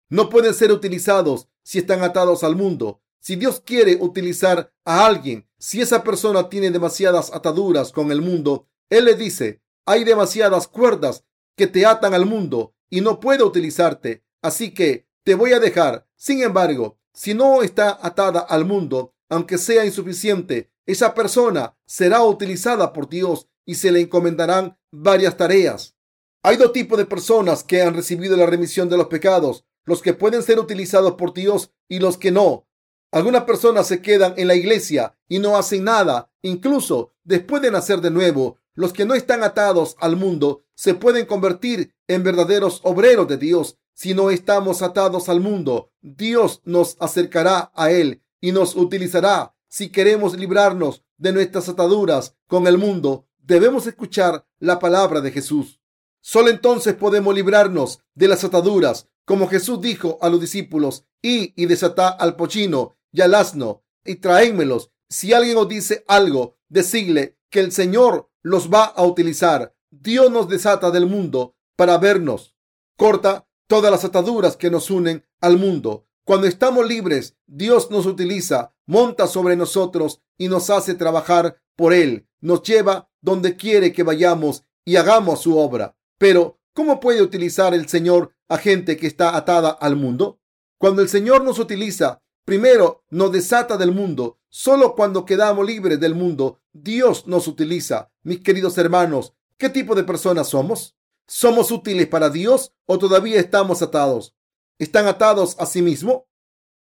No pueden ser utilizados si están atados al mundo. Si Dios quiere utilizar a alguien, si esa persona tiene demasiadas ataduras con el mundo, Él le dice, hay demasiadas cuerdas que te atan al mundo y no puedo utilizarte, así que te voy a dejar. Sin embargo, si no está atada al mundo, aunque sea insuficiente, esa persona será utilizada por Dios y se le encomendarán varias tareas. Hay dos tipos de personas que han recibido la remisión de los pecados los que pueden ser utilizados por Dios y los que no. Algunas personas se quedan en la iglesia y no hacen nada, incluso después de nacer de nuevo. Los que no están atados al mundo se pueden convertir en verdaderos obreros de Dios. Si no estamos atados al mundo, Dios nos acercará a Él y nos utilizará. Si queremos librarnos de nuestras ataduras con el mundo, debemos escuchar la palabra de Jesús. Solo entonces podemos librarnos de las ataduras como Jesús dijo a los discípulos, y y desatá al pochino y al asno y traénmelos. Si alguien os dice algo, decidle que el Señor los va a utilizar. Dios nos desata del mundo para vernos. Corta todas las ataduras que nos unen al mundo. Cuando estamos libres, Dios nos utiliza, monta sobre nosotros y nos hace trabajar por Él. Nos lleva donde quiere que vayamos y hagamos su obra. Pero, ¿cómo puede utilizar el Señor a gente que está atada al mundo? Cuando el Señor nos utiliza, primero nos desata del mundo. Solo cuando quedamos libres del mundo, Dios nos utiliza. Mis queridos hermanos, ¿qué tipo de personas somos? ¿Somos útiles para Dios o todavía estamos atados? ¿Están atados a sí mismo?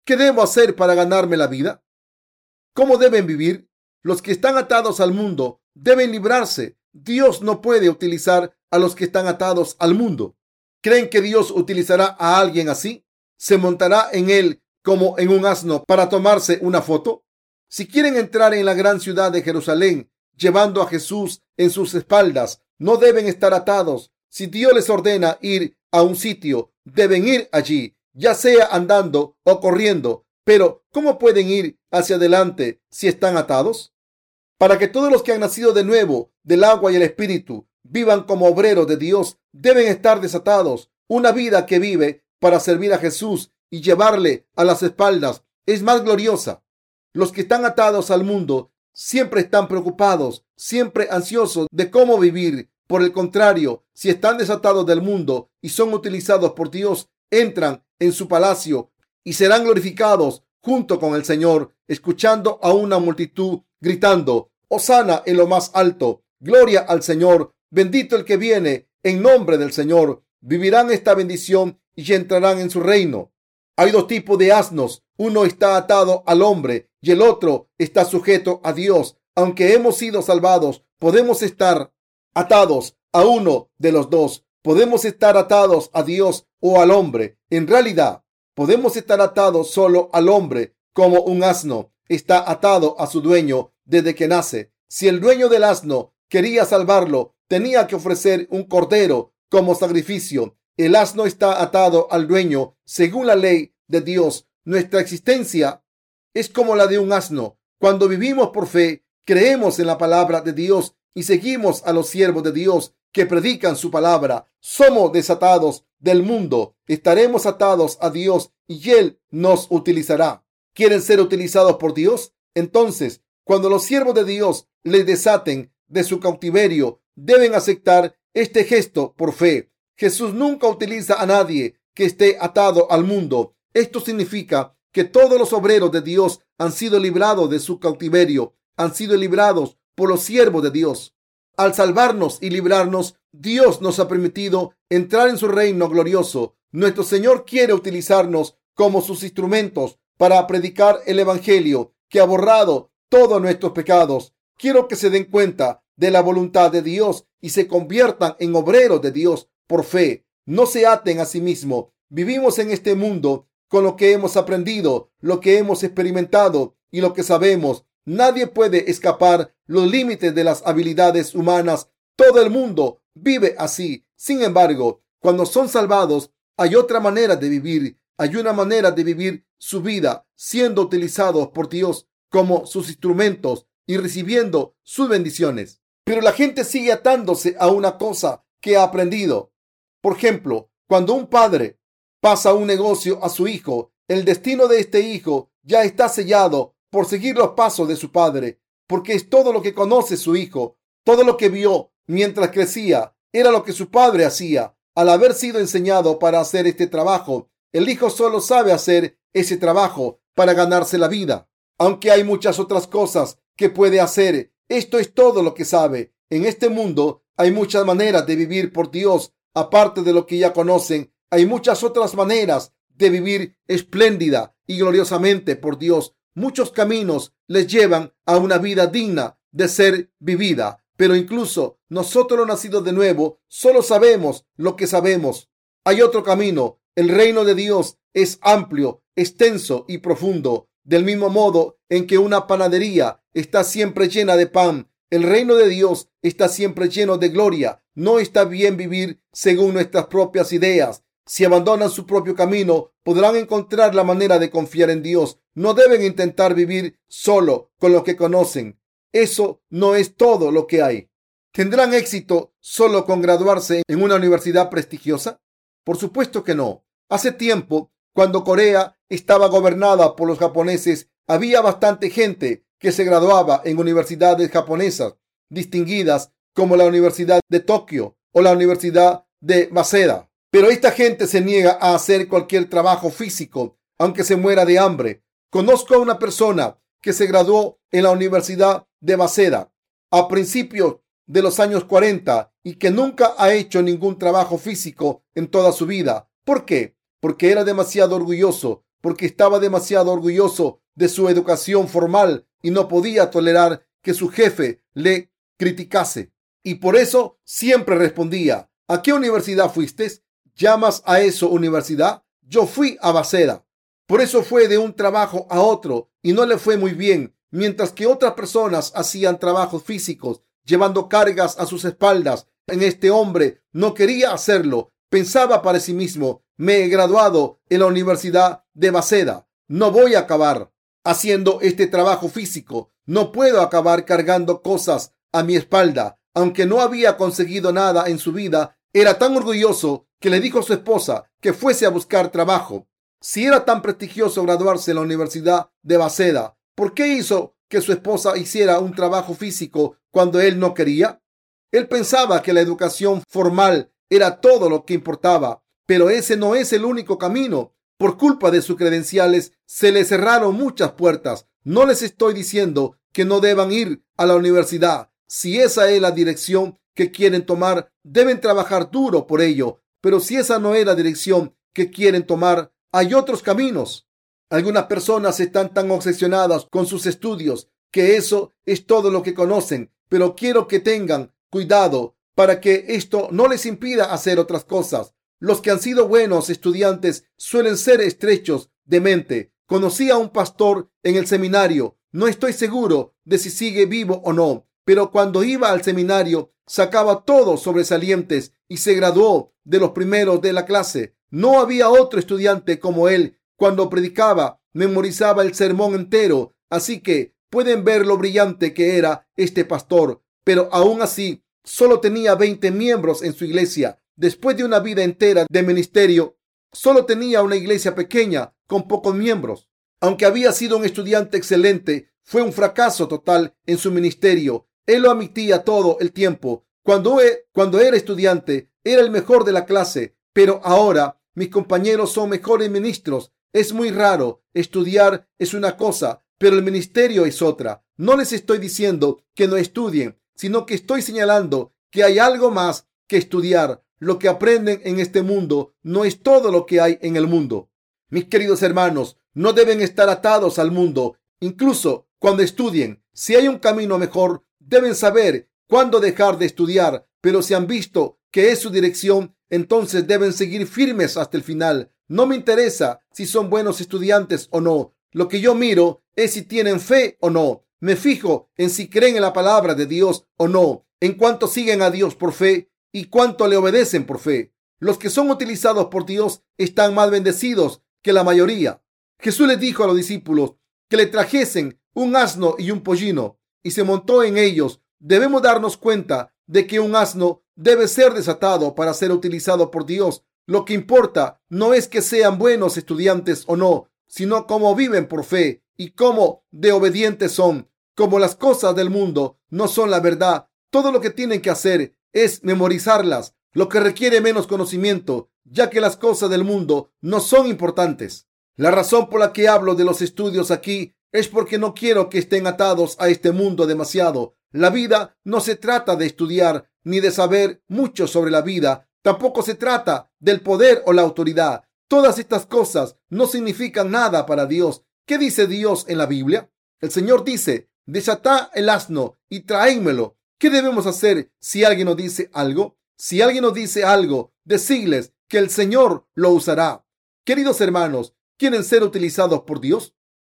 ¿Qué debo hacer para ganarme la vida? ¿Cómo deben vivir? Los que están atados al mundo deben librarse. Dios no puede utilizar a los que están atados al mundo. ¿Creen que Dios utilizará a alguien así? ¿Se montará en él como en un asno para tomarse una foto? Si quieren entrar en la gran ciudad de Jerusalén llevando a Jesús en sus espaldas, no deben estar atados. Si Dios les ordena ir a un sitio, deben ir allí, ya sea andando o corriendo. Pero, ¿cómo pueden ir hacia adelante si están atados? Para que todos los que han nacido de nuevo del agua y el espíritu vivan como obreros de Dios, deben estar desatados. Una vida que vive para servir a Jesús y llevarle a las espaldas es más gloriosa. Los que están atados al mundo siempre están preocupados, siempre ansiosos de cómo vivir. Por el contrario, si están desatados del mundo y son utilizados por Dios, entran en su palacio y serán glorificados junto con el Señor, escuchando a una multitud gritando, Osana en lo más alto, gloria al Señor, bendito el que viene en nombre del Señor. Vivirán esta bendición y entrarán en su reino. Hay dos tipos de asnos. Uno está atado al hombre y el otro está sujeto a Dios. Aunque hemos sido salvados, podemos estar atados a uno de los dos. Podemos estar atados a Dios o al hombre. En realidad, podemos estar atados solo al hombre, como un asno está atado a su dueño desde que nace. Si el dueño del asno quería salvarlo, tenía que ofrecer un cordero como sacrificio. El asno está atado al dueño según la ley de Dios. Nuestra existencia es como la de un asno. Cuando vivimos por fe, creemos en la palabra de Dios y seguimos a los siervos de Dios que predican su palabra. Somos desatados del mundo. Estaremos atados a Dios y Él nos utilizará. ¿Quieren ser utilizados por Dios? Entonces, cuando los siervos de Dios les desaten de su cautiverio, deben aceptar este gesto por fe. Jesús nunca utiliza a nadie que esté atado al mundo. Esto significa que todos los obreros de Dios han sido librados de su cautiverio, han sido librados por los siervos de Dios. Al salvarnos y librarnos, Dios nos ha permitido entrar en su reino glorioso. Nuestro Señor quiere utilizarnos como sus instrumentos para predicar el Evangelio que ha borrado todos nuestros pecados. Quiero que se den cuenta de la voluntad de Dios y se conviertan en obreros de Dios por fe. No se aten a sí mismos. Vivimos en este mundo con lo que hemos aprendido, lo que hemos experimentado y lo que sabemos. Nadie puede escapar los límites de las habilidades humanas. Todo el mundo vive así. Sin embargo, cuando son salvados, hay otra manera de vivir. Hay una manera de vivir su vida siendo utilizados por Dios como sus instrumentos y recibiendo sus bendiciones. Pero la gente sigue atándose a una cosa que ha aprendido. Por ejemplo, cuando un padre pasa un negocio a su hijo, el destino de este hijo ya está sellado por seguir los pasos de su padre, porque es todo lo que conoce su hijo, todo lo que vio mientras crecía, era lo que su padre hacía. Al haber sido enseñado para hacer este trabajo, el hijo solo sabe hacer ese trabajo para ganarse la vida. Aunque hay muchas otras cosas que puede hacer, esto es todo lo que sabe. En este mundo hay muchas maneras de vivir por Dios Aparte de lo que ya conocen, hay muchas otras maneras de vivir espléndida y gloriosamente por Dios. Muchos caminos les llevan a una vida digna de ser vivida. Pero incluso nosotros los nacidos de nuevo solo sabemos lo que sabemos. Hay otro camino. El reino de Dios es amplio, extenso y profundo. Del mismo modo en que una panadería está siempre llena de pan, el reino de Dios está siempre lleno de gloria no está bien vivir según nuestras propias ideas. Si abandonan su propio camino, podrán encontrar la manera de confiar en Dios. No deben intentar vivir solo con lo que conocen. Eso no es todo lo que hay. ¿Tendrán éxito solo con graduarse en una universidad prestigiosa? Por supuesto que no. Hace tiempo, cuando Corea estaba gobernada por los japoneses, había bastante gente que se graduaba en universidades japonesas distinguidas como la Universidad de Tokio o la Universidad de Waseda. Pero esta gente se niega a hacer cualquier trabajo físico, aunque se muera de hambre. Conozco a una persona que se graduó en la Universidad de Waseda a principios de los años 40 y que nunca ha hecho ningún trabajo físico en toda su vida. ¿Por qué? Porque era demasiado orgulloso, porque estaba demasiado orgulloso de su educación formal y no podía tolerar que su jefe le criticase. Y por eso siempre respondía, ¿a qué universidad fuiste? ¿Llamas a eso universidad? Yo fui a Bacera. Por eso fue de un trabajo a otro y no le fue muy bien, mientras que otras personas hacían trabajos físicos, llevando cargas a sus espaldas. En este hombre no quería hacerlo. Pensaba para sí mismo, me he graduado en la Universidad de Baceda. No voy a acabar haciendo este trabajo físico. No puedo acabar cargando cosas a mi espalda aunque no había conseguido nada en su vida, era tan orgulloso que le dijo a su esposa que fuese a buscar trabajo. Si era tan prestigioso graduarse en la Universidad de Baceda, ¿por qué hizo que su esposa hiciera un trabajo físico cuando él no quería? Él pensaba que la educación formal era todo lo que importaba, pero ese no es el único camino. Por culpa de sus credenciales se le cerraron muchas puertas. No les estoy diciendo que no deban ir a la universidad. Si esa es la dirección que quieren tomar, deben trabajar duro por ello. Pero si esa no es la dirección que quieren tomar, hay otros caminos. Algunas personas están tan obsesionadas con sus estudios que eso es todo lo que conocen, pero quiero que tengan cuidado para que esto no les impida hacer otras cosas. Los que han sido buenos estudiantes suelen ser estrechos de mente. Conocí a un pastor en el seminario. No estoy seguro de si sigue vivo o no, pero cuando iba al seminario sacaba todos sobresalientes y se graduó de los primeros de la clase. No había otro estudiante como él. Cuando predicaba, memorizaba el sermón entero. Así que pueden ver lo brillante que era este pastor. Pero aún así, solo tenía 20 miembros en su iglesia. Después de una vida entera de ministerio, solo tenía una iglesia pequeña con pocos miembros. Aunque había sido un estudiante excelente, fue un fracaso total en su ministerio él lo admitía todo el tiempo. Cuando, e, cuando era estudiante, era el mejor de la clase, pero ahora mis compañeros son mejores ministros. Es muy raro. Estudiar es una cosa, pero el ministerio es otra. No les estoy diciendo que no estudien, sino que estoy señalando que hay algo más que estudiar. Lo que aprenden en este mundo no es todo lo que hay en el mundo. Mis queridos hermanos, no deben estar atados al mundo, incluso cuando estudien. Si hay un camino mejor, Deben saber cuándo dejar de estudiar, pero si han visto que es su dirección, entonces deben seguir firmes hasta el final. No me interesa si son buenos estudiantes o no. Lo que yo miro es si tienen fe o no. Me fijo en si creen en la palabra de Dios o no, en cuánto siguen a Dios por fe y cuánto le obedecen por fe. Los que son utilizados por Dios están más bendecidos que la mayoría. Jesús les dijo a los discípulos que le trajesen un asno y un pollino y se montó en ellos. Debemos darnos cuenta de que un asno debe ser desatado para ser utilizado por Dios. Lo que importa no es que sean buenos estudiantes o no, sino cómo viven por fe y cómo de obedientes son. Como las cosas del mundo no son la verdad, todo lo que tienen que hacer es memorizarlas, lo que requiere menos conocimiento, ya que las cosas del mundo no son importantes. La razón por la que hablo de los estudios aquí es porque no quiero que estén atados a este mundo demasiado. La vida no se trata de estudiar ni de saber mucho sobre la vida. Tampoco se trata del poder o la autoridad. Todas estas cosas no significan nada para Dios. ¿Qué dice Dios en la Biblia? El Señor dice, desatá el asno y traémelo. ¿Qué debemos hacer si alguien nos dice algo? Si alguien nos dice algo, decirles que el Señor lo usará. Queridos hermanos, ¿quieren ser utilizados por Dios?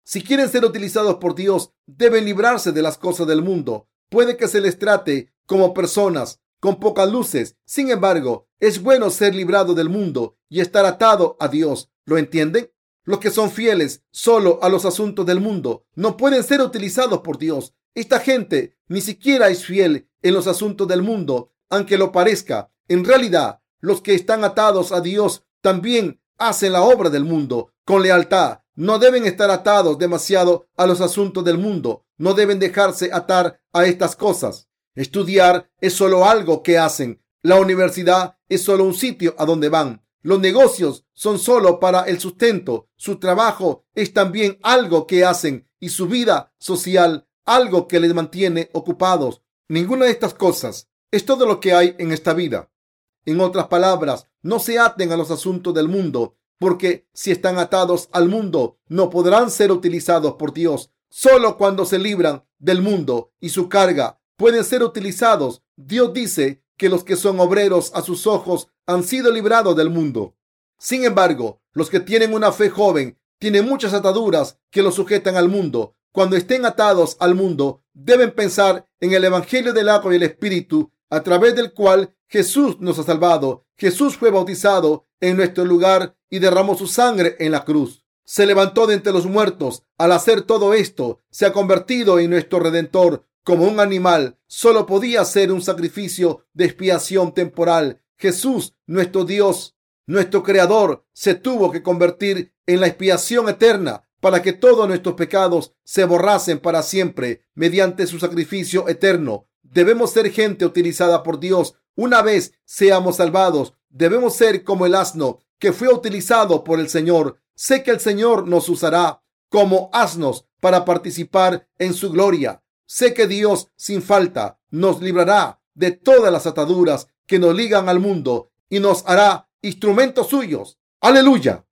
Si quieren ser utilizados por Dios, deben librarse de las cosas del mundo. Puede que se les trate como personas con pocas luces. Sin embargo, es bueno ser librado del mundo y estar atado a Dios. ¿Lo entienden? Los que son fieles solo a los asuntos del mundo no pueden ser utilizados por Dios. Esta gente ni siquiera es fiel en los asuntos del mundo, aunque lo parezca. En realidad, los que están atados a Dios también hacen la obra del mundo con lealtad no deben estar atados demasiado a los asuntos del mundo. No deben dejarse atar a estas cosas. Estudiar es solo algo que hacen. La universidad es solo un sitio a donde van. Los negocios son solo para el sustento. Su trabajo es también algo que hacen y su vida social algo que les mantiene ocupados. Ninguna de estas cosas es todo lo que hay en esta vida. En otras palabras, no se aten a los asuntos del mundo porque si están atados al mundo, no podrán ser utilizados por Dios. Solo cuando se libran del mundo y su carga pueden ser utilizados. Dios dice que los que son obreros a sus ojos han sido librados del mundo. Sin embargo, los que tienen una fe joven tienen muchas ataduras que los sujetan al mundo. Cuando estén atados al mundo, deben pensar en el Evangelio del agua y el Espíritu, a través del cual Jesús nos ha salvado. Jesús fue bautizado en nuestro lugar y derramó su sangre en la cruz. Se levantó de entre los muertos. Al hacer todo esto, se ha convertido en nuestro redentor. Como un animal, solo podía ser un sacrificio de expiación temporal. Jesús, nuestro Dios, Nuestro Creador se tuvo que convertir en la expiación eterna para que todos nuestros pecados se borrasen para siempre mediante su sacrificio eterno. Debemos ser gente utilizada por Dios. Una vez seamos salvados, debemos ser como el asno que fue utilizado por el Señor. Sé que el Señor nos usará como asnos para participar en su gloria. Sé que Dios sin falta nos librará de todas las ataduras que nos ligan al mundo y nos hará instrumentos suyos. Aleluya.